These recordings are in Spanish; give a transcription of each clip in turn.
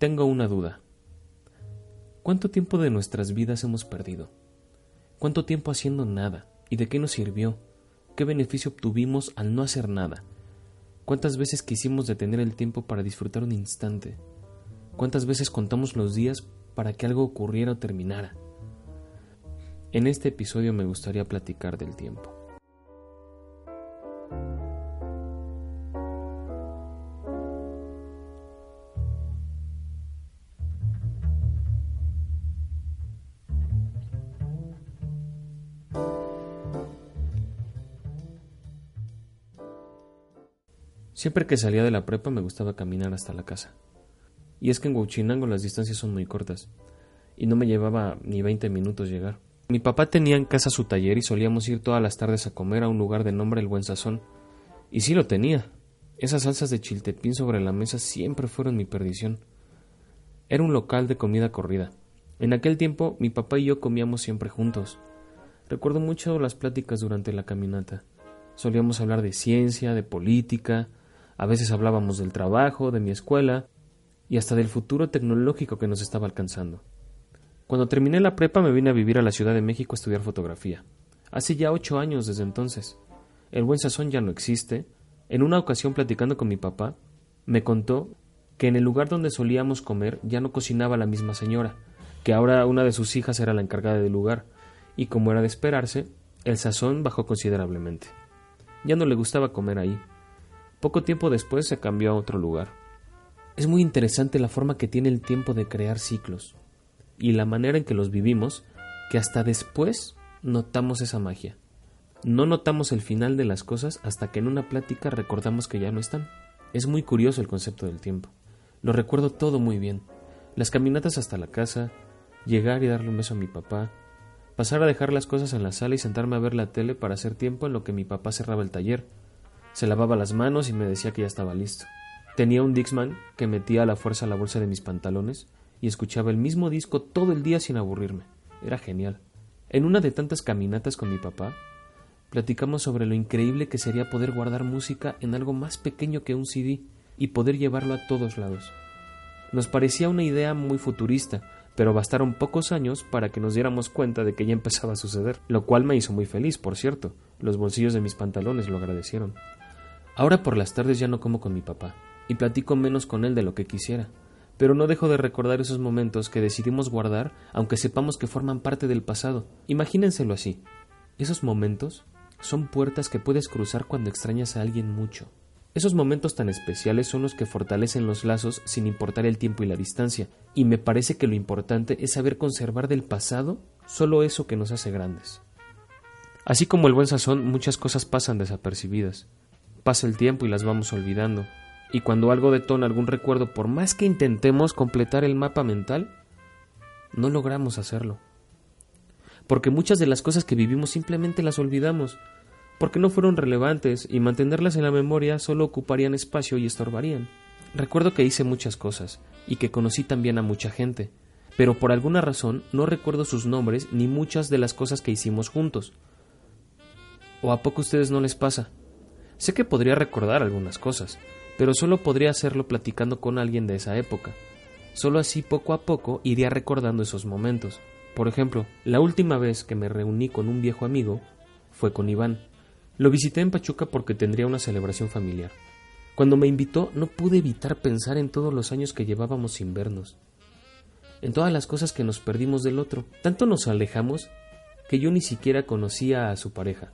Tengo una duda. ¿Cuánto tiempo de nuestras vidas hemos perdido? ¿Cuánto tiempo haciendo nada? ¿Y de qué nos sirvió? ¿Qué beneficio obtuvimos al no hacer nada? ¿Cuántas veces quisimos detener el tiempo para disfrutar un instante? ¿Cuántas veces contamos los días para que algo ocurriera o terminara? En este episodio me gustaría platicar del tiempo. Siempre que salía de la prepa me gustaba caminar hasta la casa. Y es que en Huachinango las distancias son muy cortas, y no me llevaba ni 20 minutos llegar. Mi papá tenía en casa su taller y solíamos ir todas las tardes a comer a un lugar de nombre El Buen Sazón. Y sí lo tenía. Esas salsas de chiltepín sobre la mesa siempre fueron mi perdición. Era un local de comida corrida. En aquel tiempo mi papá y yo comíamos siempre juntos. Recuerdo mucho las pláticas durante la caminata. Solíamos hablar de ciencia, de política, a veces hablábamos del trabajo, de mi escuela y hasta del futuro tecnológico que nos estaba alcanzando. Cuando terminé la prepa me vine a vivir a la Ciudad de México a estudiar fotografía. Hace ya ocho años desde entonces. El buen sazón ya no existe. En una ocasión platicando con mi papá, me contó que en el lugar donde solíamos comer ya no cocinaba la misma señora, que ahora una de sus hijas era la encargada del lugar, y como era de esperarse, el sazón bajó considerablemente. Ya no le gustaba comer ahí, poco tiempo después se cambió a otro lugar. Es muy interesante la forma que tiene el tiempo de crear ciclos y la manera en que los vivimos que hasta después notamos esa magia. No notamos el final de las cosas hasta que en una plática recordamos que ya no están. Es muy curioso el concepto del tiempo. Lo recuerdo todo muy bien. Las caminatas hasta la casa, llegar y darle un beso a mi papá, pasar a dejar las cosas en la sala y sentarme a ver la tele para hacer tiempo en lo que mi papá cerraba el taller, se lavaba las manos y me decía que ya estaba listo. Tenía un Dixman que metía a la fuerza la bolsa de mis pantalones y escuchaba el mismo disco todo el día sin aburrirme. Era genial. En una de tantas caminatas con mi papá, platicamos sobre lo increíble que sería poder guardar música en algo más pequeño que un CD y poder llevarlo a todos lados. Nos parecía una idea muy futurista, pero bastaron pocos años para que nos diéramos cuenta de que ya empezaba a suceder, lo cual me hizo muy feliz, por cierto. Los bolsillos de mis pantalones lo agradecieron. Ahora por las tardes ya no como con mi papá, y platico menos con él de lo que quisiera, pero no dejo de recordar esos momentos que decidimos guardar aunque sepamos que forman parte del pasado. Imagínenselo así. Esos momentos son puertas que puedes cruzar cuando extrañas a alguien mucho. Esos momentos tan especiales son los que fortalecen los lazos sin importar el tiempo y la distancia, y me parece que lo importante es saber conservar del pasado solo eso que nos hace grandes. Así como el buen sazón, muchas cosas pasan desapercibidas. Pasa el tiempo y las vamos olvidando. Y cuando algo detona algún recuerdo, por más que intentemos completar el mapa mental, no logramos hacerlo. Porque muchas de las cosas que vivimos simplemente las olvidamos, porque no fueron relevantes y mantenerlas en la memoria solo ocuparían espacio y estorbarían. Recuerdo que hice muchas cosas y que conocí también a mucha gente, pero por alguna razón no recuerdo sus nombres ni muchas de las cosas que hicimos juntos. ¿O a poco a ustedes no les pasa? Sé que podría recordar algunas cosas, pero solo podría hacerlo platicando con alguien de esa época. Solo así poco a poco iría recordando esos momentos. Por ejemplo, la última vez que me reuní con un viejo amigo fue con Iván. Lo visité en Pachuca porque tendría una celebración familiar. Cuando me invitó no pude evitar pensar en todos los años que llevábamos sin vernos, en todas las cosas que nos perdimos del otro. Tanto nos alejamos que yo ni siquiera conocía a su pareja.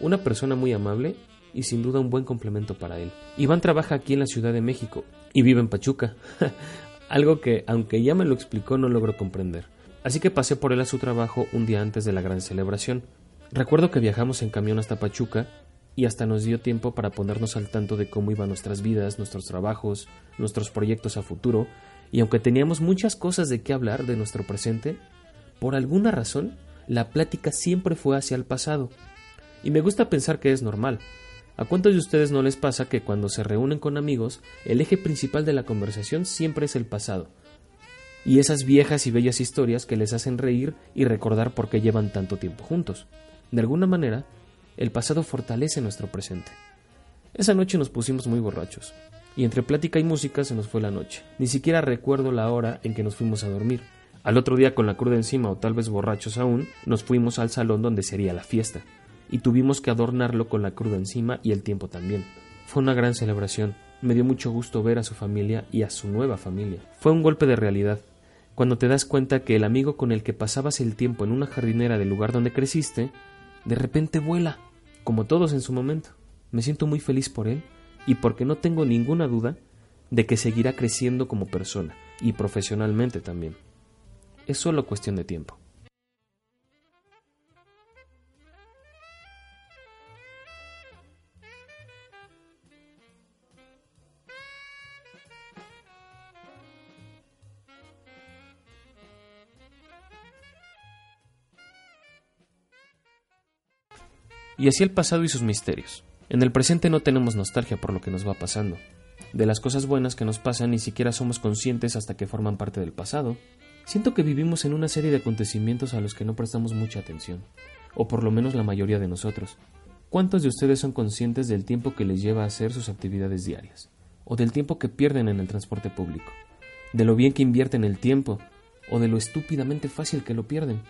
Una persona muy amable y sin duda un buen complemento para él. Iván trabaja aquí en la Ciudad de México y vive en Pachuca, algo que, aunque ya me lo explicó, no logro comprender. Así que pasé por él a su trabajo un día antes de la gran celebración. Recuerdo que viajamos en camión hasta Pachuca y hasta nos dio tiempo para ponernos al tanto de cómo iban nuestras vidas, nuestros trabajos, nuestros proyectos a futuro, y aunque teníamos muchas cosas de qué hablar de nuestro presente, por alguna razón la plática siempre fue hacia el pasado. Y me gusta pensar que es normal, ¿A cuántos de ustedes no les pasa que cuando se reúnen con amigos, el eje principal de la conversación siempre es el pasado? Y esas viejas y bellas historias que les hacen reír y recordar por qué llevan tanto tiempo juntos. De alguna manera, el pasado fortalece nuestro presente. Esa noche nos pusimos muy borrachos. y entre plática y música se nos fue la noche. Ni siquiera recuerdo la hora en que nos fuimos a dormir. Al otro día, con la cruda encima o tal vez borrachos aún, nos fuimos al salón donde sería la fiesta, y tuvimos que adornarlo con la cruda encima y el tiempo también. Fue una gran celebración. Me dio mucho gusto ver a su familia y a su nueva familia. Fue un golpe de realidad. Cuando te das cuenta que el amigo con el que pasabas el tiempo en una jardinera del lugar donde creciste, de repente vuela, como todos en su momento. Me siento muy feliz por él y porque no tengo ninguna duda de que seguirá creciendo como persona y profesionalmente también. Es solo cuestión de tiempo. Y así el pasado y sus misterios. En el presente no tenemos nostalgia por lo que nos va pasando. De las cosas buenas que nos pasan ni siquiera somos conscientes hasta que forman parte del pasado. Siento que vivimos en una serie de acontecimientos a los que no prestamos mucha atención, o por lo menos la mayoría de nosotros. ¿Cuántos de ustedes son conscientes del tiempo que les lleva a hacer sus actividades diarias? ¿O del tiempo que pierden en el transporte público? ¿De lo bien que invierten el tiempo? ¿O de lo estúpidamente fácil que lo pierden?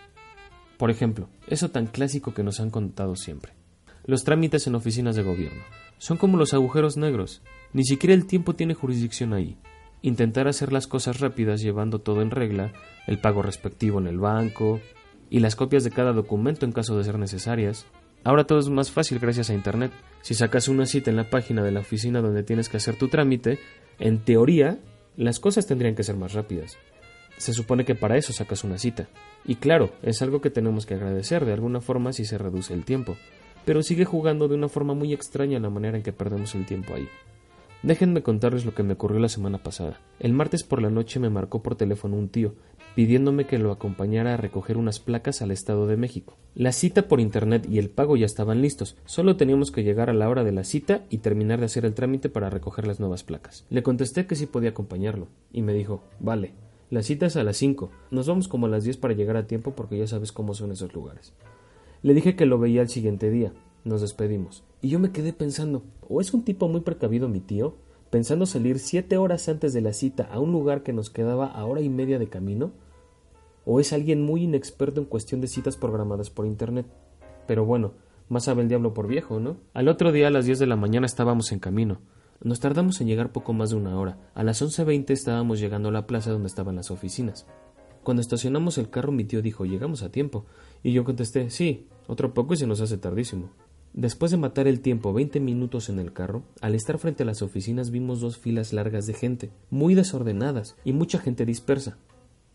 Por ejemplo, eso tan clásico que nos han contado siempre. Los trámites en oficinas de gobierno son como los agujeros negros. Ni siquiera el tiempo tiene jurisdicción ahí. Intentar hacer las cosas rápidas llevando todo en regla, el pago respectivo en el banco y las copias de cada documento en caso de ser necesarias. Ahora todo es más fácil gracias a Internet. Si sacas una cita en la página de la oficina donde tienes que hacer tu trámite, en teoría, las cosas tendrían que ser más rápidas. Se supone que para eso sacas una cita. Y claro, es algo que tenemos que agradecer de alguna forma si se reduce el tiempo pero sigue jugando de una forma muy extraña la manera en que perdemos el tiempo ahí. Déjenme contarles lo que me ocurrió la semana pasada. El martes por la noche me marcó por teléfono un tío, pidiéndome que lo acompañara a recoger unas placas al Estado de México. La cita por internet y el pago ya estaban listos, solo teníamos que llegar a la hora de la cita y terminar de hacer el trámite para recoger las nuevas placas. Le contesté que sí podía acompañarlo, y me dijo, vale, la cita es a las 5, nos vamos como a las 10 para llegar a tiempo porque ya sabes cómo son esos lugares. Le dije que lo veía el siguiente día. Nos despedimos. Y yo me quedé pensando, ¿o es un tipo muy precavido mi tío? Pensando salir siete horas antes de la cita a un lugar que nos quedaba a hora y media de camino? ¿O es alguien muy inexperto en cuestión de citas programadas por internet? Pero bueno, más sabe el diablo por viejo, ¿no? Al otro día a las diez de la mañana estábamos en camino. Nos tardamos en llegar poco más de una hora. A las once veinte estábamos llegando a la plaza donde estaban las oficinas. Cuando estacionamos el carro mi tío dijo llegamos a tiempo. Y yo contesté sí, otro poco y se nos hace tardísimo. Después de matar el tiempo veinte minutos en el carro, al estar frente a las oficinas vimos dos filas largas de gente, muy desordenadas y mucha gente dispersa.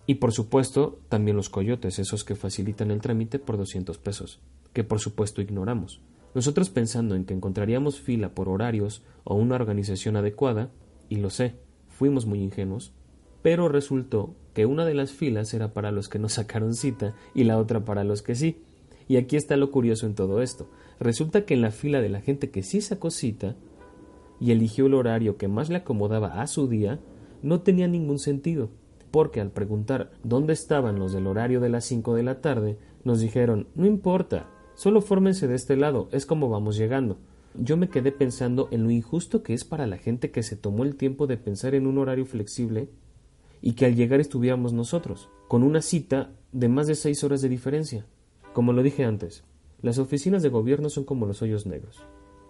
Y por supuesto, también los coyotes, esos que facilitan el trámite por doscientos pesos, que por supuesto ignoramos. Nosotros pensando en que encontraríamos fila por horarios o una organización adecuada, y lo sé, fuimos muy ingenuos, pero resultó que una de las filas era para los que no sacaron cita y la otra para los que sí, y aquí está lo curioso en todo esto. Resulta que en la fila de la gente que sí sacó cita y eligió el horario que más le acomodaba a su día, no tenía ningún sentido, porque al preguntar dónde estaban los del horario de las cinco de la tarde, nos dijeron no importa, solo fórmense de este lado, es como vamos llegando. Yo me quedé pensando en lo injusto que es para la gente que se tomó el tiempo de pensar en un horario flexible y que al llegar estuviéramos nosotros, con una cita de más de seis horas de diferencia. Como lo dije antes, las oficinas de gobierno son como los hoyos negros.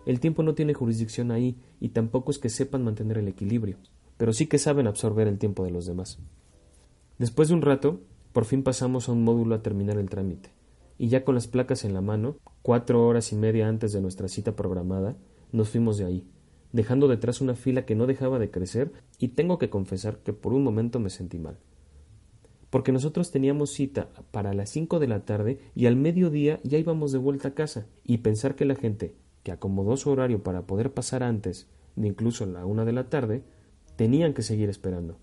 El tiempo no tiene jurisdicción ahí y tampoco es que sepan mantener el equilibrio, pero sí que saben absorber el tiempo de los demás. Después de un rato, por fin pasamos a un módulo a terminar el trámite, y ya con las placas en la mano, cuatro horas y media antes de nuestra cita programada, nos fuimos de ahí, dejando detrás una fila que no dejaba de crecer y tengo que confesar que por un momento me sentí mal porque nosotros teníamos cita para las cinco de la tarde y al mediodía ya íbamos de vuelta a casa, y pensar que la gente que acomodó su horario para poder pasar antes de incluso la una de la tarde, tenían que seguir esperando.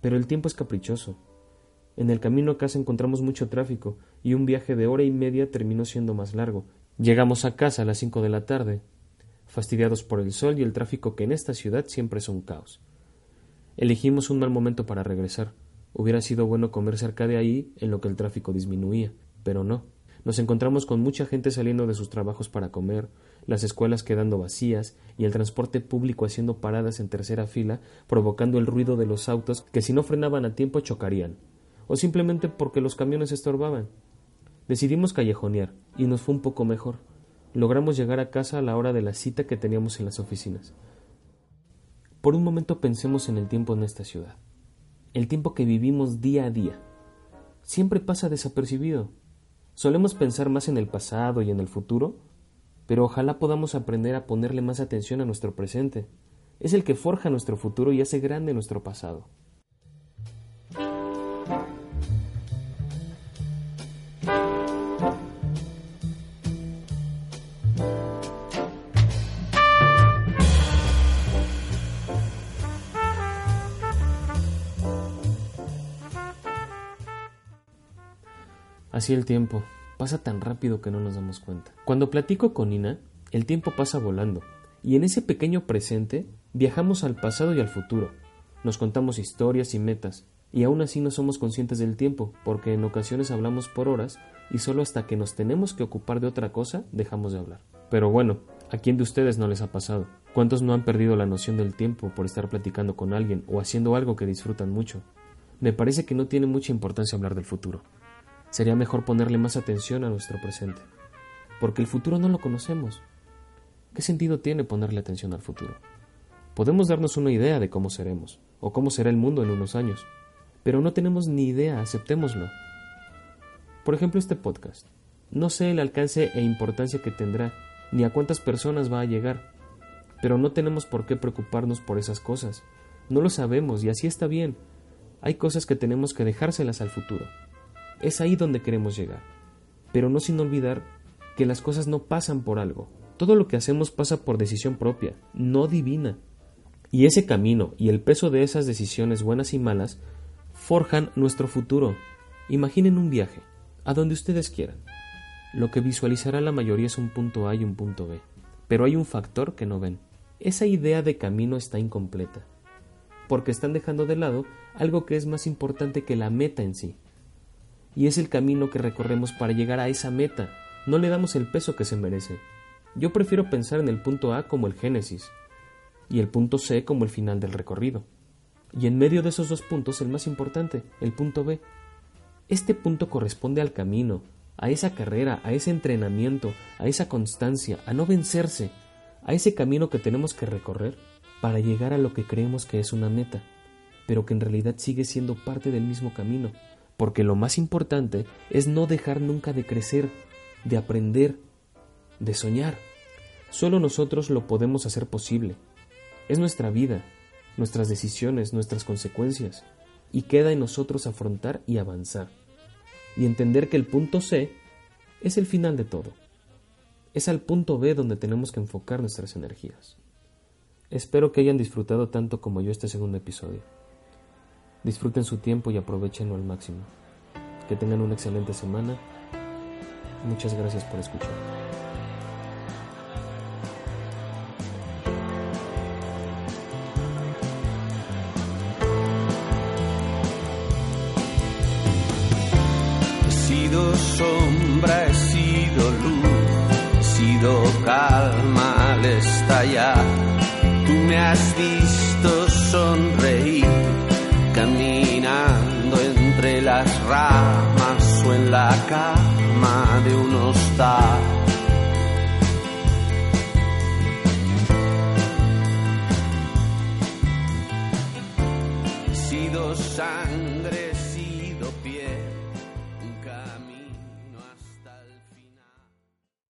Pero el tiempo es caprichoso. En el camino a casa encontramos mucho tráfico y un viaje de hora y media terminó siendo más largo. Llegamos a casa a las cinco de la tarde, fastidiados por el sol y el tráfico que en esta ciudad siempre es un caos. Elegimos un mal momento para regresar. Hubiera sido bueno comer cerca de ahí en lo que el tráfico disminuía, pero no. Nos encontramos con mucha gente saliendo de sus trabajos para comer, las escuelas quedando vacías y el transporte público haciendo paradas en tercera fila, provocando el ruido de los autos que si no frenaban a tiempo chocarían, o simplemente porque los camiones estorbaban. Decidimos callejonear y nos fue un poco mejor. Logramos llegar a casa a la hora de la cita que teníamos en las oficinas. Por un momento pensemos en el tiempo en esta ciudad, el tiempo que vivimos día a día. Siempre pasa desapercibido. Solemos pensar más en el pasado y en el futuro, pero ojalá podamos aprender a ponerle más atención a nuestro presente. Es el que forja nuestro futuro y hace grande nuestro pasado. Así el tiempo, pasa tan rápido que no nos damos cuenta. Cuando platico con Nina, el tiempo pasa volando, y en ese pequeño presente viajamos al pasado y al futuro. Nos contamos historias y metas, y aún así no somos conscientes del tiempo, porque en ocasiones hablamos por horas y solo hasta que nos tenemos que ocupar de otra cosa dejamos de hablar. Pero bueno, ¿a quién de ustedes no les ha pasado? ¿Cuántos no han perdido la noción del tiempo por estar platicando con alguien o haciendo algo que disfrutan mucho? Me parece que no tiene mucha importancia hablar del futuro sería mejor ponerle más atención a nuestro presente, porque el futuro no lo conocemos. ¿Qué sentido tiene ponerle atención al futuro? Podemos darnos una idea de cómo seremos, o cómo será el mundo en unos años, pero no tenemos ni idea, aceptémoslo. Por ejemplo, este podcast. No sé el alcance e importancia que tendrá, ni a cuántas personas va a llegar, pero no tenemos por qué preocuparnos por esas cosas. No lo sabemos y así está bien. Hay cosas que tenemos que dejárselas al futuro. Es ahí donde queremos llegar. Pero no sin olvidar que las cosas no pasan por algo. Todo lo que hacemos pasa por decisión propia, no divina. Y ese camino y el peso de esas decisiones buenas y malas forjan nuestro futuro. Imaginen un viaje, a donde ustedes quieran. Lo que visualizará la mayoría es un punto A y un punto B, pero hay un factor que no ven. Esa idea de camino está incompleta, porque están dejando de lado algo que es más importante que la meta en sí, y es el camino que recorremos para llegar a esa meta. No le damos el peso que se merece. Yo prefiero pensar en el punto A como el génesis y el punto C como el final del recorrido. Y en medio de esos dos puntos el más importante, el punto B. Este punto corresponde al camino, a esa carrera, a ese entrenamiento, a esa constancia, a no vencerse, a ese camino que tenemos que recorrer para llegar a lo que creemos que es una meta, pero que en realidad sigue siendo parte del mismo camino porque lo más importante es no dejar nunca de crecer, de aprender, de soñar. Solo nosotros lo podemos hacer posible. Es nuestra vida, nuestras decisiones, nuestras consecuencias, y queda en nosotros afrontar y avanzar, y entender que el punto C es el final de todo. Es al punto B donde tenemos que enfocar nuestras energías. Espero que hayan disfrutado tanto como yo este segundo episodio. Disfruten su tiempo y aprovechenlo al máximo. Que tengan una excelente semana. Muchas gracias por escuchar. He sido sombra, he sido luz, he sido calma al estallar. Tú me has visto sonreír caminando entre las ramas o en la cama de un hostal. Sido sangre